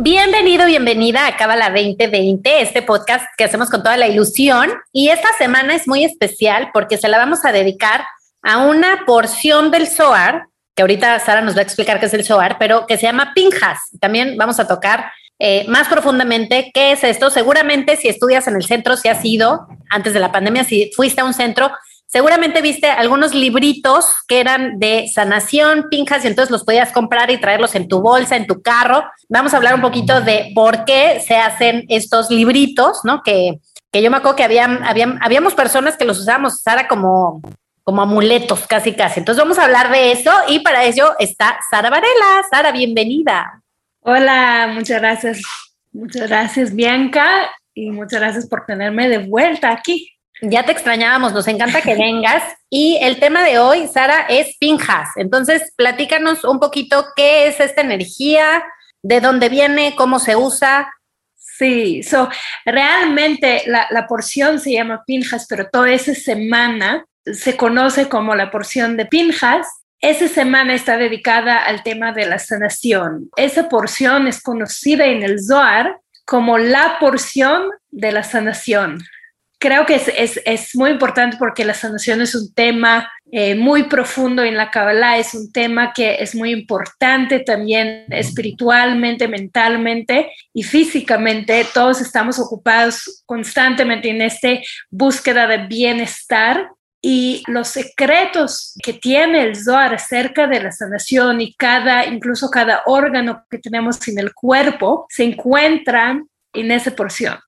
Bienvenido, bienvenida a Cábala 2020, este podcast que hacemos con toda la ilusión. Y esta semana es muy especial porque se la vamos a dedicar a una porción del SOAR, que ahorita Sara nos va a explicar qué es el SOAR, pero que se llama Pinjas. También vamos a tocar eh, más profundamente qué es esto. Seguramente si estudias en el centro, si has ido antes de la pandemia, si fuiste a un centro, Seguramente viste algunos libritos que eran de sanación, pinjas, y entonces los podías comprar y traerlos en tu bolsa, en tu carro. Vamos a hablar un poquito de por qué se hacen estos libritos, ¿no? Que, que yo me acuerdo que habían, habíamos personas que los usábamos, Sara, como, como amuletos, casi, casi. Entonces vamos a hablar de eso y para ello está Sara Varela. Sara, bienvenida. Hola, muchas gracias. Muchas gracias, Bianca, y muchas gracias por tenerme de vuelta aquí. Ya te extrañábamos, nos encanta que vengas. Y el tema de hoy, Sara, es Pinjas. Entonces, platícanos un poquito qué es esta energía, de dónde viene, cómo se usa. Sí, so, realmente la, la porción se llama Pinjas, pero toda esa semana se conoce como la porción de Pinjas. Esa semana está dedicada al tema de la sanación. Esa porción es conocida en el Zohar como la porción de la sanación creo que es, es, es, muy importante porque la sanación es un tema eh, muy profundo en la Kabbalah, es un tema que es muy importante también espiritualmente, mentalmente y físicamente. Todos estamos ocupados constantemente en esta búsqueda de bienestar. Y los secretos que tiene el Zohar acerca de la sanación y cada, incluso cada órgano que tenemos en el cuerpo, se encuentran en esa porción.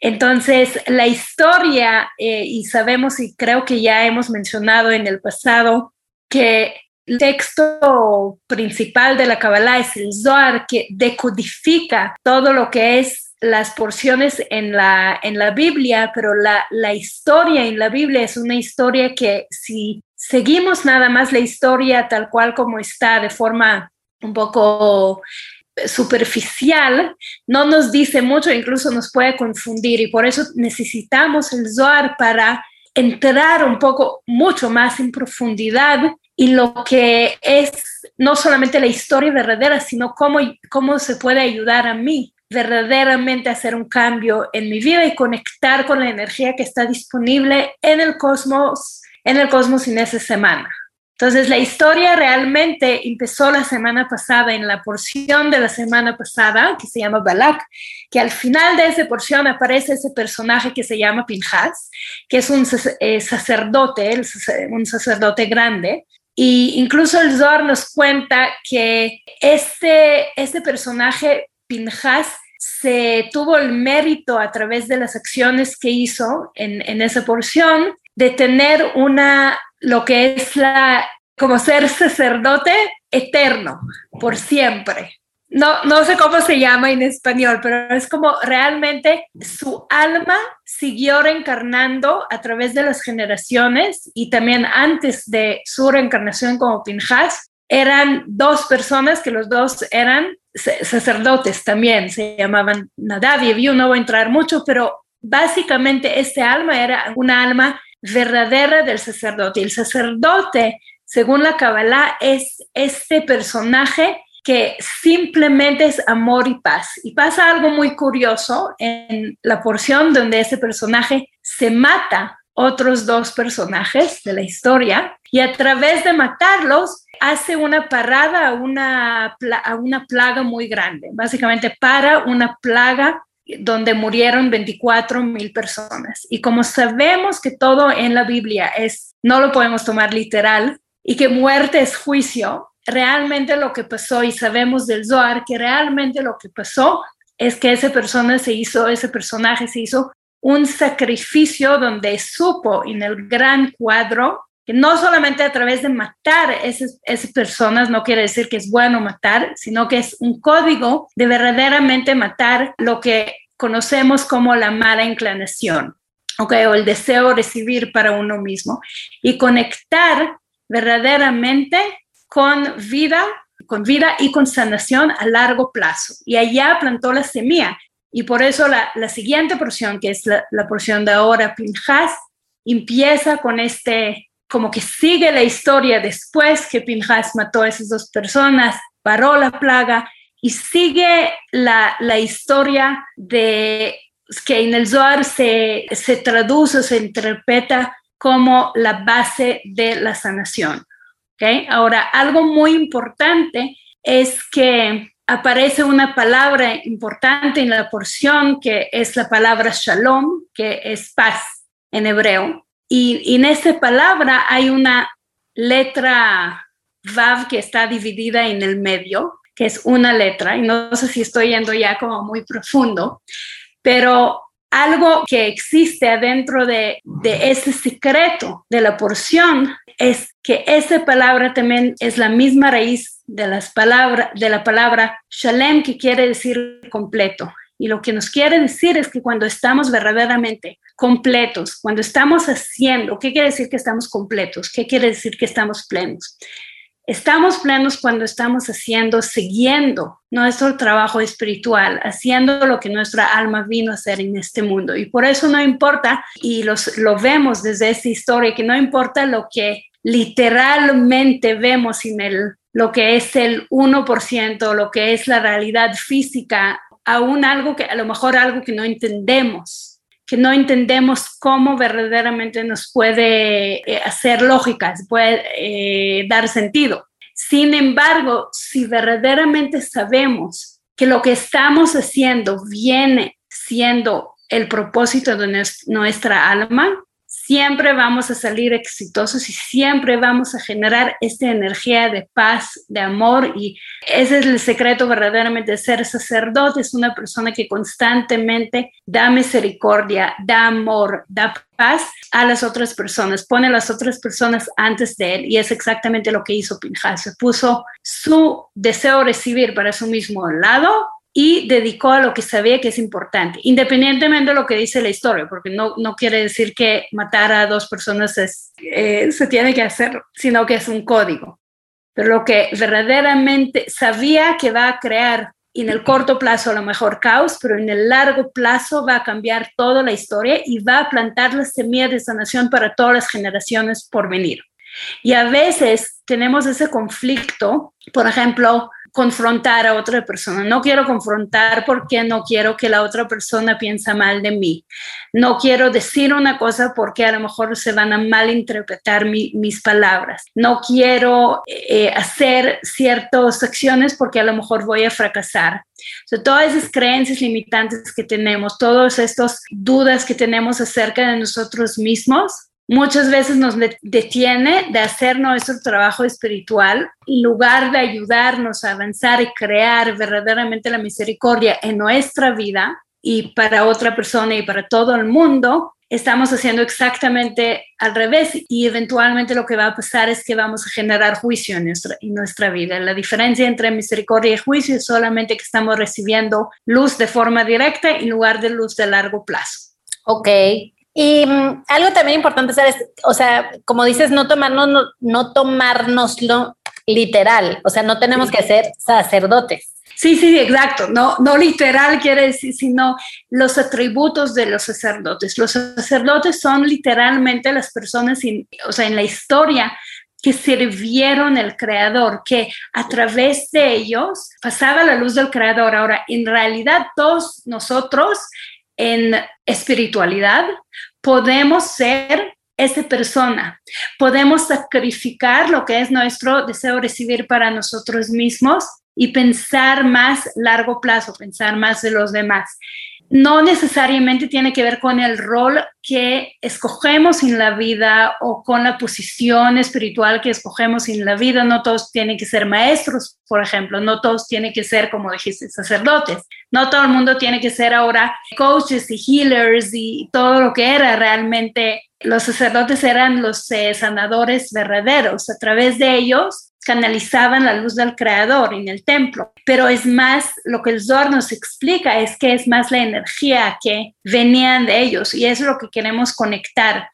Entonces, la historia, eh, y sabemos y creo que ya hemos mencionado en el pasado que el texto principal de la Kabbalah es el Zohar, que decodifica todo lo que es las porciones en la, en la Biblia, pero la, la historia en la Biblia es una historia que si seguimos nada más la historia tal cual como está, de forma un poco superficial no nos dice mucho, incluso nos puede confundir y por eso necesitamos el Zohar para entrar un poco mucho más en profundidad y lo que es no solamente la historia verdadera, sino cómo, cómo se puede ayudar a mí verdaderamente a hacer un cambio en mi vida y conectar con la energía que está disponible en el cosmos, en el cosmos en esa semana. Entonces, la historia realmente empezó la semana pasada, en la porción de la semana pasada, que se llama Balak, que al final de esa porción aparece ese personaje que se llama Pinhas, que es un eh, sacerdote, un sacerdote grande. Y incluso el Zohar nos cuenta que este, este personaje, Pinhas, se tuvo el mérito a través de las acciones que hizo en, en esa porción de tener una lo que es la, como ser sacerdote eterno, por siempre. No, no sé cómo se llama en español, pero es como realmente su alma siguió reencarnando a través de las generaciones y también antes de su reencarnación como Pinhas, eran dos personas que los dos eran sacerdotes también, se llamaban Nadav y yo no voy a entrar mucho, pero básicamente este alma era una alma verdadera del sacerdote. El sacerdote, según la Kabbalah, es este personaje que simplemente es amor y paz. Y pasa algo muy curioso en la porción donde ese personaje se mata otros dos personajes de la historia y a través de matarlos hace una parada a una, a una plaga muy grande. Básicamente para una plaga donde murieron 24 mil personas. Y como sabemos que todo en la Biblia es, no lo podemos tomar literal, y que muerte es juicio, realmente lo que pasó, y sabemos del Zohar que realmente lo que pasó es que esa persona se hizo, ese personaje se hizo un sacrificio donde supo en el gran cuadro que no solamente a través de matar esas, esas personas, no quiere decir que es bueno matar, sino que es un código de verdaderamente matar lo que conocemos como la mala inclinación. okay, o el deseo de recibir para uno mismo y conectar verdaderamente con vida, con vida y con sanación a largo plazo. Y allá plantó la semilla. Y por eso la, la siguiente porción, que es la, la porción de ahora, Pinjas, empieza con este, como que sigue la historia después que Pinjas mató a esas dos personas, paró la plaga y sigue la, la historia de que en el Zohar se, se traduce, se interpreta como la base de la sanación. ¿okay? Ahora, algo muy importante es que aparece una palabra importante en la porción que es la palabra shalom, que es paz en hebreo. Y, en esa palabra hay una letra Vav que está dividida en el medio, que es una letra, y no sé si estoy yendo ya como muy profundo, pero algo que existe adentro de, ese secreto de la porción es que esa palabra también es la misma raíz de, las palabras, de la palabra shalem, que quiere decir completo. Y lo que nos quiere decir es que cuando estamos verdaderamente completos, cuando estamos haciendo, ¿qué quiere decir que estamos completos? ¿Qué quiere decir que estamos plenos? Estamos plenos cuando estamos haciendo, siguiendo nuestro trabajo espiritual, haciendo lo que nuestra alma vino a hacer en este mundo. Y por eso no importa, y los, lo vemos desde esta historia, que no importa lo que literalmente vemos en el, lo que es el 1%, lo que es la realidad física, aún algo que a lo mejor algo que no entendemos que no entendemos cómo verdaderamente nos puede eh, hacer lógica, puede eh, dar sentido. Sin embargo, si verdaderamente sabemos que lo que estamos haciendo viene siendo el propósito de nuestra alma, siempre vamos a salir exitosos y siempre vamos a generar esta energía de paz, de amor y ese es el secreto verdaderamente de ser sacerdote, es una persona que constantemente da misericordia, da amor, da paz a las otras personas, pone a las otras personas antes de él y es exactamente lo que hizo Pinjas, puso su deseo de recibir para su mismo lado y dedicó a lo que sabía que es importante, independientemente de lo que dice la historia, porque no, no quiere decir que matar a dos personas es, eh, se tiene que hacer, sino que es un código. Pero lo que verdaderamente sabía que va a crear en el corto plazo a lo mejor caos, pero en el largo plazo va a cambiar toda la historia y va a plantar la semilla de sanación para todas las generaciones por venir. Y a veces tenemos ese conflicto, por ejemplo, confrontar a otra persona. No quiero confrontar porque no quiero que la otra persona piense mal de mí. No quiero decir una cosa porque a lo mejor se van a malinterpretar mis palabras. No quiero eh, hacer ciertas acciones porque a lo mejor voy a fracasar. todas esas creencias limitantes que tenemos, todas estas dudas que tenemos acerca de nosotros mismos, muchas veces nos detiene de hacer nuestro trabajo espiritual en lugar de ayudarnos a avanzar y crear verdaderamente la misericordia en nuestra vida y para otra persona y para todo el mundo, estamos haciendo exactamente al revés y eventualmente lo que va a pasar es que vamos a generar juicio en nuestra, en nuestra vida. La diferencia entre misericordia y juicio es solamente que estamos recibiendo luz de forma directa en lugar de luz de largo plazo. Ok, y mm, algo también importante es, o sea, como dices, no tomarnos, no, no tomárnoslo literal, o sea, no tenemos que ser sacerdotes. Sí, sí, exacto. No, no literal quiere decir, sino los atributos de los sacerdotes. Los sacerdotes son literalmente las personas, o sea, en la historia que sirvieron al creador, que a través de ellos pasaba la luz del creador. Ahora, en realidad todos nosotros en espiritualidad, podemos ser esa persona, podemos sacrificar lo que es nuestro deseo recibir para nosotros mismos y pensar más largo plazo, pensar más de los demás no necesariamente tiene que ver con el rol que escogemos en la vida o con la posición espiritual que escogemos en la vida. No todos tienen que ser maestros, por ejemplo, no todos tienen que ser, como dijiste, sacerdotes. No todo el mundo tiene que ser ahora coaches y healers y todo lo que era realmente. Los sacerdotes eran los eh, sanadores verdaderos. A través de ellos canalizaban la luz del creador en el templo, pero es más lo que el Zohar nos explica, es que es más la energía que venían de ellos y es lo que queremos conectar,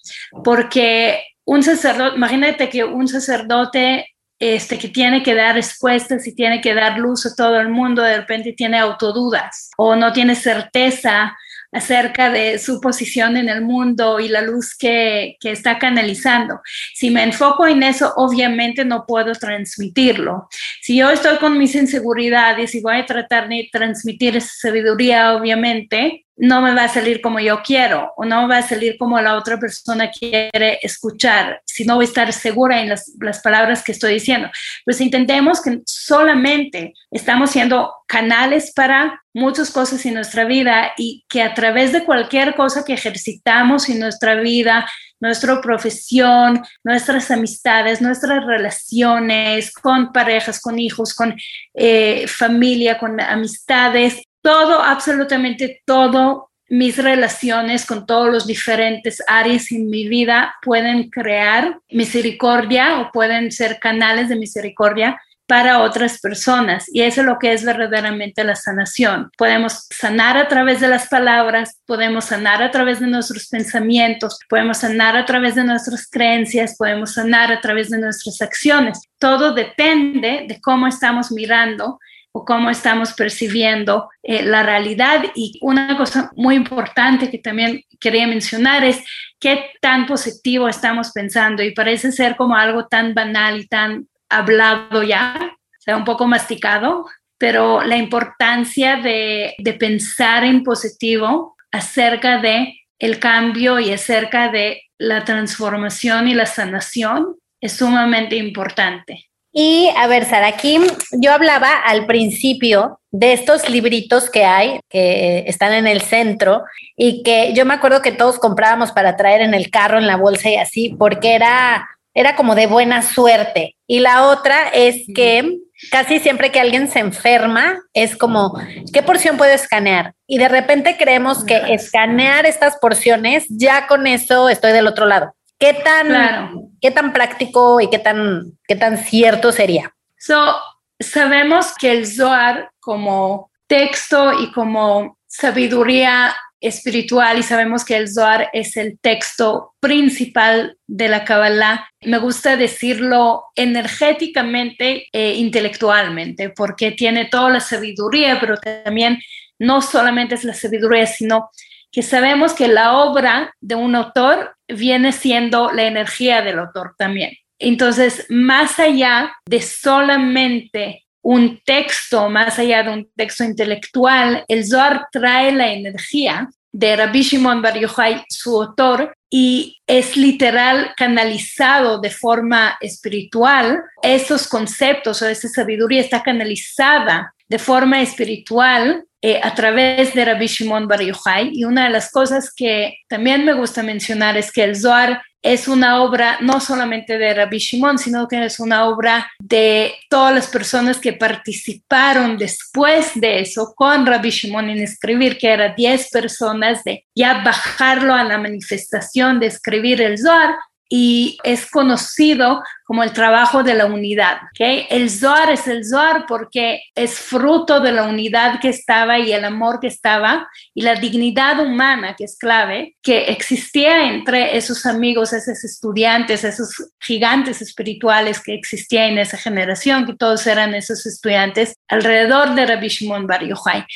porque un sacerdote, imagínate que un sacerdote este, que tiene que dar respuestas y tiene que dar luz a todo el mundo, de repente tiene autodudas o no tiene certeza acerca de su posición en el mundo y la luz que, que, está canalizando. Si me enfoco en eso, obviamente no puedo transmitirlo. Si yo estoy con mis inseguridades y voy a tratar de transmitir esa sabiduría, obviamente, no me va a salir como yo quiero o no va a salir como la otra persona quiere escuchar, si no voy a estar segura en las, las, palabras que estoy diciendo. Pues intentemos que solamente estamos siendo canales para muchas cosas en nuestra vida y que a través de cualquier cosa que ejercitamos en nuestra vida, nuestra profesión, nuestras amistades, nuestras relaciones con parejas, con hijos, con eh, familia, con amistades, todo, absolutamente todo, mis relaciones con todos los diferentes áreas en mi vida pueden crear misericordia o pueden ser canales de misericordia para otras personas. Y eso es lo que es verdaderamente la sanación. Podemos sanar a través de las palabras, podemos sanar a través de nuestros pensamientos, podemos sanar a través de nuestras creencias, podemos sanar a través de nuestras acciones. Todo depende de cómo estamos mirando o cómo estamos percibiendo eh, la realidad. Y una cosa muy importante que también quería mencionar es qué tan positivo estamos pensando y parece ser como algo tan banal y tan hablado ya, o sea, un poco masticado, pero la importancia de, de pensar en positivo acerca de el cambio y acerca de la transformación y la sanación es sumamente importante. Y a ver, Sara, aquí yo hablaba al principio de estos libritos que hay, que están en el centro, y que yo me acuerdo que todos comprábamos para traer en el carro, en la bolsa y así, porque era, era como de buena suerte. Y la otra es que casi siempre que alguien se enferma, es como, ¿qué porción puedo escanear? Y de repente creemos que escanear estas porciones, ya con eso estoy del otro lado. ¿Qué tan, ¿qué tan práctico y qué tan, qué tan cierto sería? So, sabemos que el Zohar como texto y como sabiduría espiritual y sabemos que el Zohar es el texto principal de la Kabbalah. Me gusta decirlo energéticamente e intelectualmente porque tiene toda la sabiduría, pero también no solamente es la sabiduría, sino que sabemos que la obra de un autor viene siendo la energía del autor también. Entonces, más allá de solamente un texto, más allá de un texto intelectual, el Zohar trae la energía de Rabbi Shimon Bar Yochai, su autor, y es literal canalizado de forma espiritual. Esos conceptos o esa sabiduría está canalizada de forma espiritual eh, a través de Rabbi Shimon Bar Yochai. Y una de las cosas que también me gusta mencionar es que el Zohar es una obra no solamente de Rabbi Shimon, sino que es una obra de todas las personas que participaron después de eso con Rabbi Shimon en escribir, que eran 10 personas de ya bajarlo a la manifestación de escribir el Zohar y es conocido como el trabajo de la unidad. ¿okay? El Zohar es el Zohar porque es fruto de la unidad que estaba y el amor que estaba y la dignidad humana que es clave, que existía entre esos amigos, esos estudiantes, esos gigantes espirituales que existían en esa generación, que todos eran esos estudiantes alrededor de Rabbi Shimon Bar Yochai.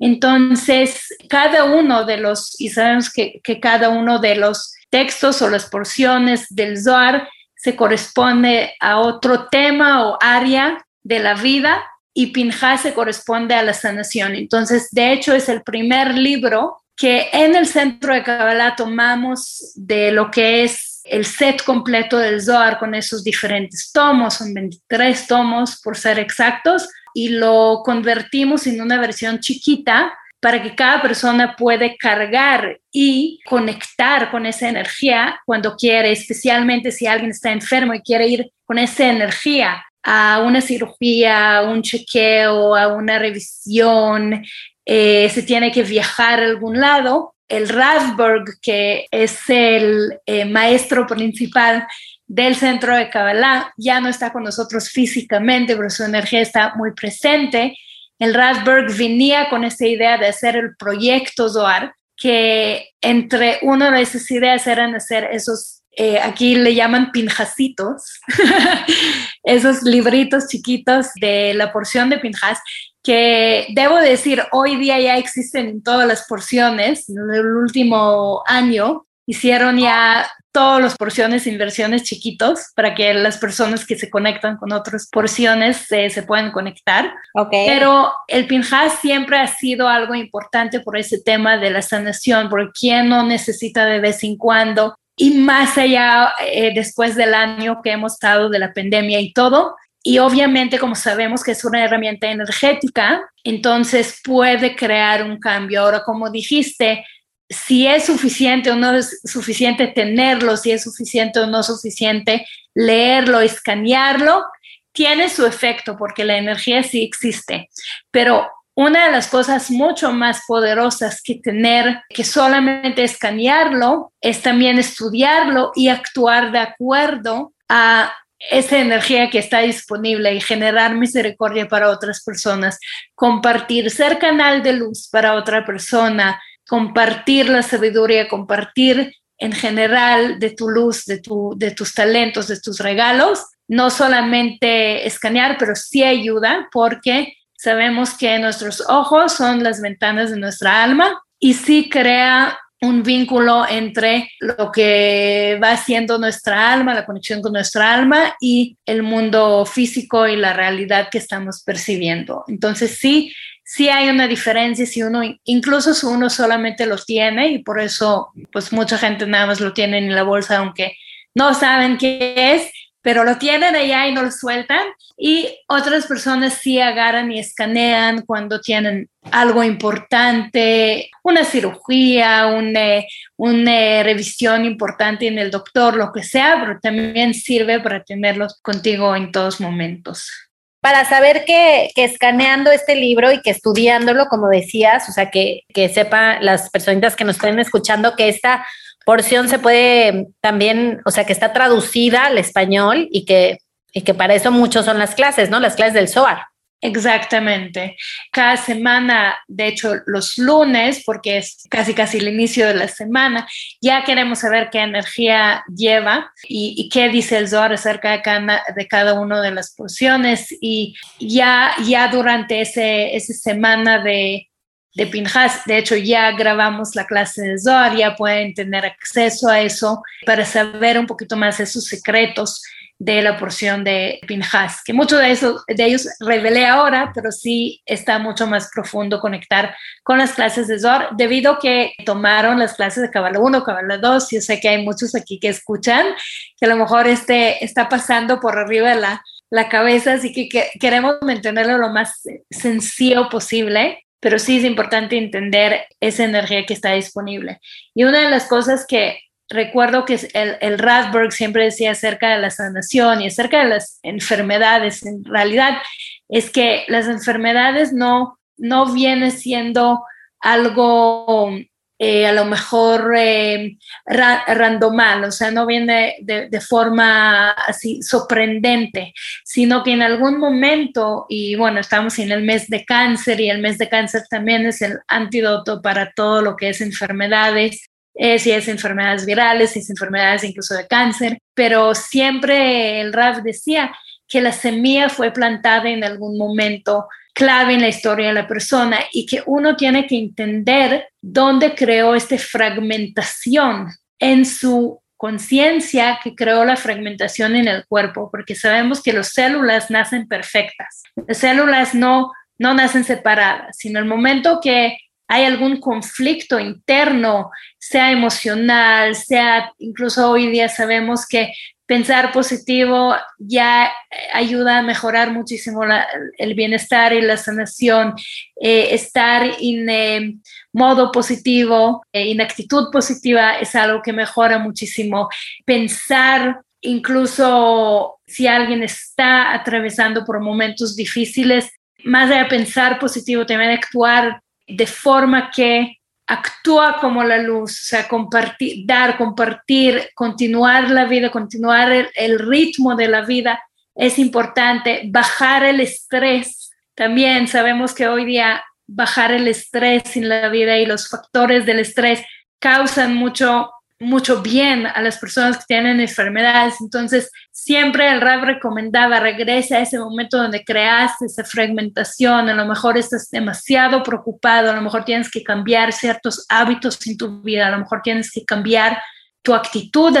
Entonces, cada uno de los, y sabemos que, que cada uno de los textos o las porciones del Zohar se corresponde a otro tema o área de la vida y Pinhas se corresponde a la sanación. Entonces, de hecho, es el primer libro que en el centro de Kabbalah tomamos de lo que es el set completo del Zohar con esos diferentes tomos, son 23 tomos por ser exactos, y lo convertimos en una versión chiquita para que cada persona puede cargar y conectar con esa energía cuando quiere, especialmente si alguien está enfermo y quiere ir con esa energía a una cirugía, a un chequeo, a una revisión, eh, se tiene que viajar a algún lado. El Ravberg, que es el eh, maestro principal del centro de Kabbalah, ya no está con nosotros físicamente, pero su energía está muy presente. El Rasberg venía con esta idea de hacer el proyecto Zohar, que entre una de esas ideas eran hacer esos, eh, aquí le llaman pinjasitos, esos libritos chiquitos de la porción de pinjas, que debo decir, hoy día ya existen en todas las porciones. En el último año hicieron ya todas las porciones en versiones chiquitos para que las personas que se conectan con otras porciones eh, se puedan conectar. Okay. Pero el Pinjas siempre ha sido algo importante por ese tema de la sanación, porque quién no necesita de vez en cuando y más allá eh, después del año que hemos estado de la pandemia y todo. Y obviamente, como sabemos que es una herramienta energética, entonces puede crear un cambio. Ahora, como dijiste, si es suficiente o no es suficiente tenerlo, si es suficiente o no suficiente leerlo, escanearlo, tiene su efecto porque la energía sí existe. Pero una de las cosas mucho más poderosas que tener, que solamente escanearlo, es también estudiarlo y actuar de acuerdo a esa energía que está disponible y generar misericordia para otras personas, compartir, ser canal de luz para otra persona, compartir la sabiduría, compartir en general de tu luz, de, tu, de tus talentos, de tus regalos, no solamente escanear, pero sí ayuda porque sabemos que nuestros ojos son las ventanas de nuestra alma y sí crea un vínculo entre lo que va haciendo nuestra alma, la conexión con nuestra alma y el mundo físico y la realidad que estamos percibiendo. Entonces sí, sí hay una diferencia si uno, incluso si uno solamente lo tiene y por eso pues mucha gente nada más lo tiene en la bolsa aunque no saben qué es, pero lo tienen allá y no lo sueltan. Y otras personas sí agarran y escanean cuando tienen algo importante, una cirugía, una, una revisión importante en el doctor, lo que sea, pero también sirve para tenerlos contigo en todos momentos para saber que, que, escaneando este libro y que estudiándolo, como decías, o sea, que, que sepa las personitas que nos estén escuchando que esta porción se puede también, o sea, que está traducida al español y que, y que para eso muchos son las clases, ¿no? Las clases del SOAR. Exactamente. Cada semana, de hecho, los lunes, porque es casi casi el inicio de la semana, ya queremos saber qué energía lleva y, qué dice el Zohar acerca de cada, de cada una de las porciones. Y ya, ya durante ese, esa semana de, de Pinjas, de hecho, ya grabamos la clase de Zohar, ya pueden tener acceso a eso para saber un poquito más de sus secretos de la porción de Pinjas, que muchos de, esos, de ellos revelé ahora, pero sí está mucho más profundo conectar con las clases de Zohar, debido a que tomaron las clases de Kabbalah 1, Kabbalah 2, yo sé que hay muchos aquí que escuchan, que a lo mejor este está pasando por arriba de la, la cabeza, así que queremos mantenerlo lo más sencillo posible, pero sí es importante entender esa energía que está disponible. Y una de las cosas que recuerdo que el, el Rasberg siempre decía acerca de la sanación y acerca de las enfermedades, en realidad es que las enfermedades no, no vienen siendo algo eh, a lo mejor eh, randomal, o sea, no viene de, de, forma así sorprendente, sino que en algún momento, y bueno, estamos en el mes de cáncer y el mes de cáncer también es el antídoto para todo lo que es enfermedades, eh, si es enfermedades virales, si es enfermedades incluso de cáncer, pero siempre el RAF decía que la semilla fue plantada en algún momento clave en la historia de la persona y que uno tiene que entender dónde creó esta fragmentación en su conciencia que creó la fragmentación en el cuerpo, porque sabemos que las células nacen perfectas. Las células no, no nacen separadas, sino el momento que hay algún conflicto interno, sea emocional, sea incluso hoy día sabemos que pensar positivo ya ayuda a mejorar muchísimo el bienestar y la sanación, eh, estar en eh, modo positivo, eh, en actitud positiva es algo que mejora muchísimo. Pensar incluso si alguien está atravesando por momentos difíciles, más de pensar positivo, también actuar de forma que actúa como la luz, o sea, compartir, dar, compartir, continuar la vida, continuar el, ritmo de la vida es importante. Bajar el estrés, también sabemos que hoy día bajar el estrés en la vida y los factores del estrés causan mucho mucho bien a las personas que tienen enfermedades. Entonces, siempre el RAB recomendaba, regresa a ese momento donde creaste esa fragmentación, a lo mejor estás demasiado preocupado, a lo mejor tienes que cambiar ciertos hábitos en tu vida, a lo mejor tienes que cambiar tu actitud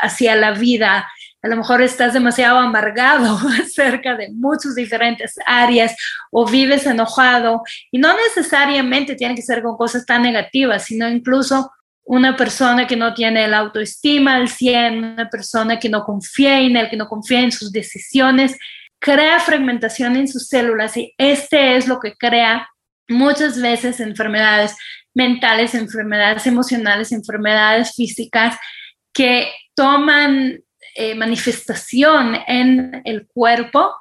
hacia, la vida, a lo mejor estás demasiado amargado acerca de muchas diferentes áreas o vives enojado. Y no necesariamente tiene que ser con cosas tan negativas, sino incluso una persona que no tiene el autoestima al 100, una persona que no confía en él, que no confía en sus decisiones, crea fragmentación en sus células y este es lo que crea muchas veces enfermedades mentales, enfermedades emocionales, enfermedades físicas que toman eh, manifestación en el cuerpo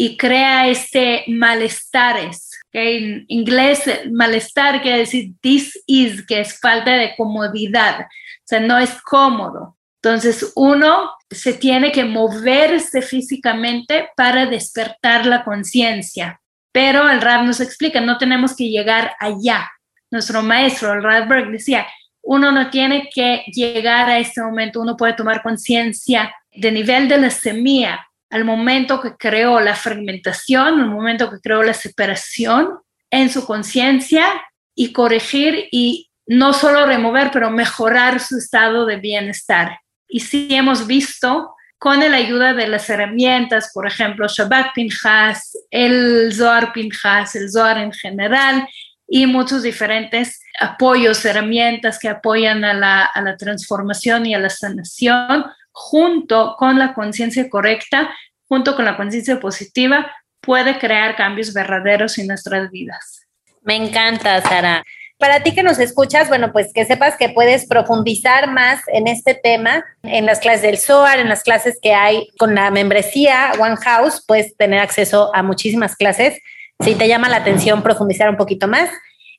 y crea este malestares. En inglés, malestar quiere decir this is, que es falta de comodidad, o sea, no es cómodo. Entonces, uno se tiene que moverse físicamente para despertar la conciencia. Pero el Rab nos explica, no tenemos que llegar allá. Nuestro maestro, el Radberg, decía, uno no tiene que llegar a este momento, uno puede tomar conciencia de nivel de la semilla, al momento que creó la fragmentación, al momento que creó la separación en su conciencia y corregir y no solo remover, pero mejorar su estado de bienestar. Y sí hemos visto con la ayuda de las herramientas, por ejemplo, Shabbat Pinchas, el Zohar Pinchas, el Zohar en general, y muchos diferentes apoyos, herramientas que apoyan a la, a la transformación y a la sanación, junto con la conciencia correcta, junto con la conciencia positiva, puede crear cambios verdaderos en nuestras vidas. Me encanta, Sara. Para ti que nos escuchas, bueno, pues que sepas que puedes profundizar más en este tema en las clases del SOAR, en las clases que hay con la membresía One House, puedes tener acceso a muchísimas clases. Si te llama la atención profundizar un poquito más.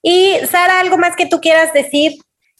Y Sara, ¿algo más que tú quieras decir?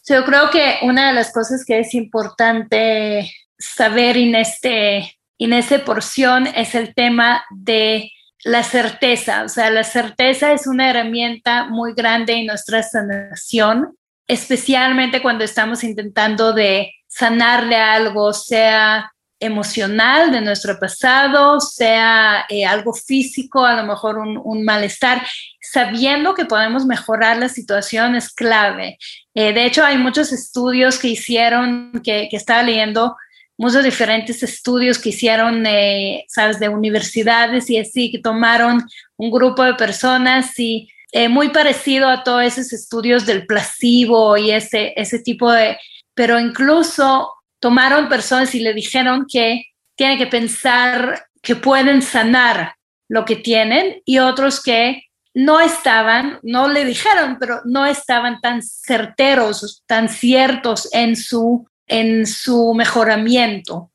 Yo creo que una de las cosas que es importante saber en, este, en esta porción es el tema de la certeza. O sea, la certeza es una herramienta muy grande en nuestra sanación, especialmente cuando estamos intentando de sanarle algo, sea emocional de nuestro pasado, sea eh, algo físico, a lo mejor un, malestar, sabiendo que podemos mejorar la situación es clave. Eh, de hecho, hay muchos estudios que hicieron, que, que estaba leyendo, muchos diferentes estudios que hicieron, eh, sabes, de universidades y así, que tomaron un grupo de personas y eh, muy parecido a todos esos estudios del placebo y ese, ese tipo de, pero incluso tomaron personas y le dijeron que tienen que pensar que pueden sanar lo que tienen y otros que no estaban, no le dijeron, pero no estaban tan certeros, tan ciertos en su en su mejoramiento.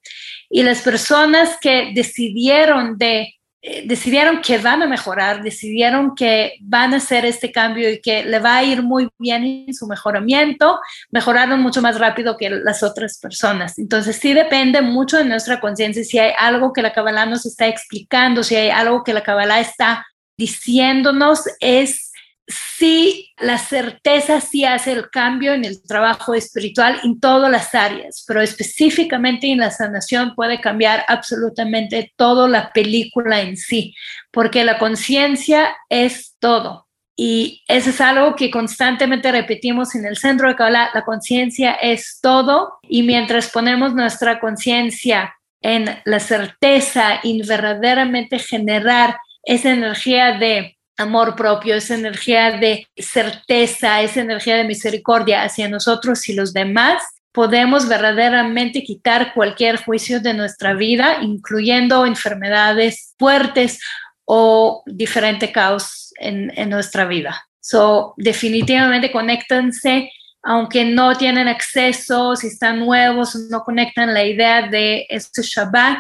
Y las personas que decidieron de eh, decidieron que van a mejorar, decidieron que van a hacer este cambio y que le va a ir muy bien en su mejoramiento, mejoraron mucho más rápido que las otras personas. Entonces sí depende mucho de nuestra conciencia si hay algo que la Kabbalah nos está explicando, si hay algo que la Kabbalah está diciéndonos, es sí, la certeza sí hace el cambio en el trabajo espiritual en todas las áreas, pero específicamente en la sanación puede cambiar absolutamente toda la película en sí, porque la conciencia es todo. Y eso es algo que constantemente repetimos en el centro de Kabbalah, la conciencia es todo y mientras ponemos nuestra conciencia en la certeza y verdaderamente generar esa energía de amor propio, esa energía de certeza, esa energía de misericordia hacia nosotros y los demás, podemos verdaderamente quitar cualquier juicio de nuestra vida, incluyendo enfermedades fuertes o diferente caos en, nuestra vida. So, definitivamente conéctense, aunque no tienen acceso, si están nuevos, no conectan la idea de este Shabbat,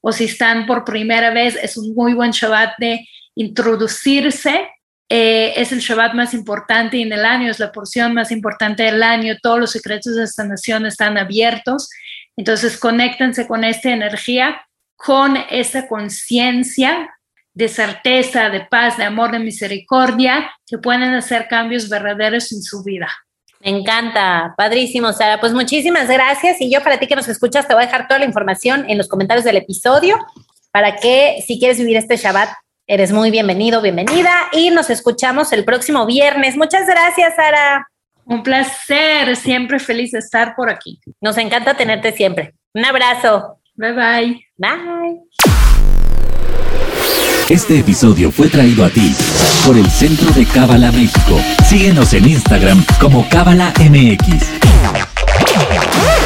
o si están por primera vez, es un muy buen Shabbat de introducirse eh, es el Shabbat más importante en el año, es la porción más importante del año, todos los secretos de esta nación están abiertos, entonces conéctense con esta energía, con esa conciencia de certeza, de paz, de amor, de misericordia, que pueden hacer cambios verdaderos en su vida. Me encanta, padrísimo, Sara. Pues muchísimas gracias. Y yo para ti que nos escuchas, te voy a dejar toda la información en los comentarios del episodio para que si quieres vivir este Shabbat, eres muy bienvenido, bienvenida. Y nos escuchamos el próximo viernes. Muchas gracias, Sara. Un placer, siempre feliz de estar por aquí. Nos encanta tenerte siempre. Un abrazo. Bye bye. Bye. Este episodio fue traído a ti por el Centro de Cábala México. Síguenos en Instagram como Cábala MX.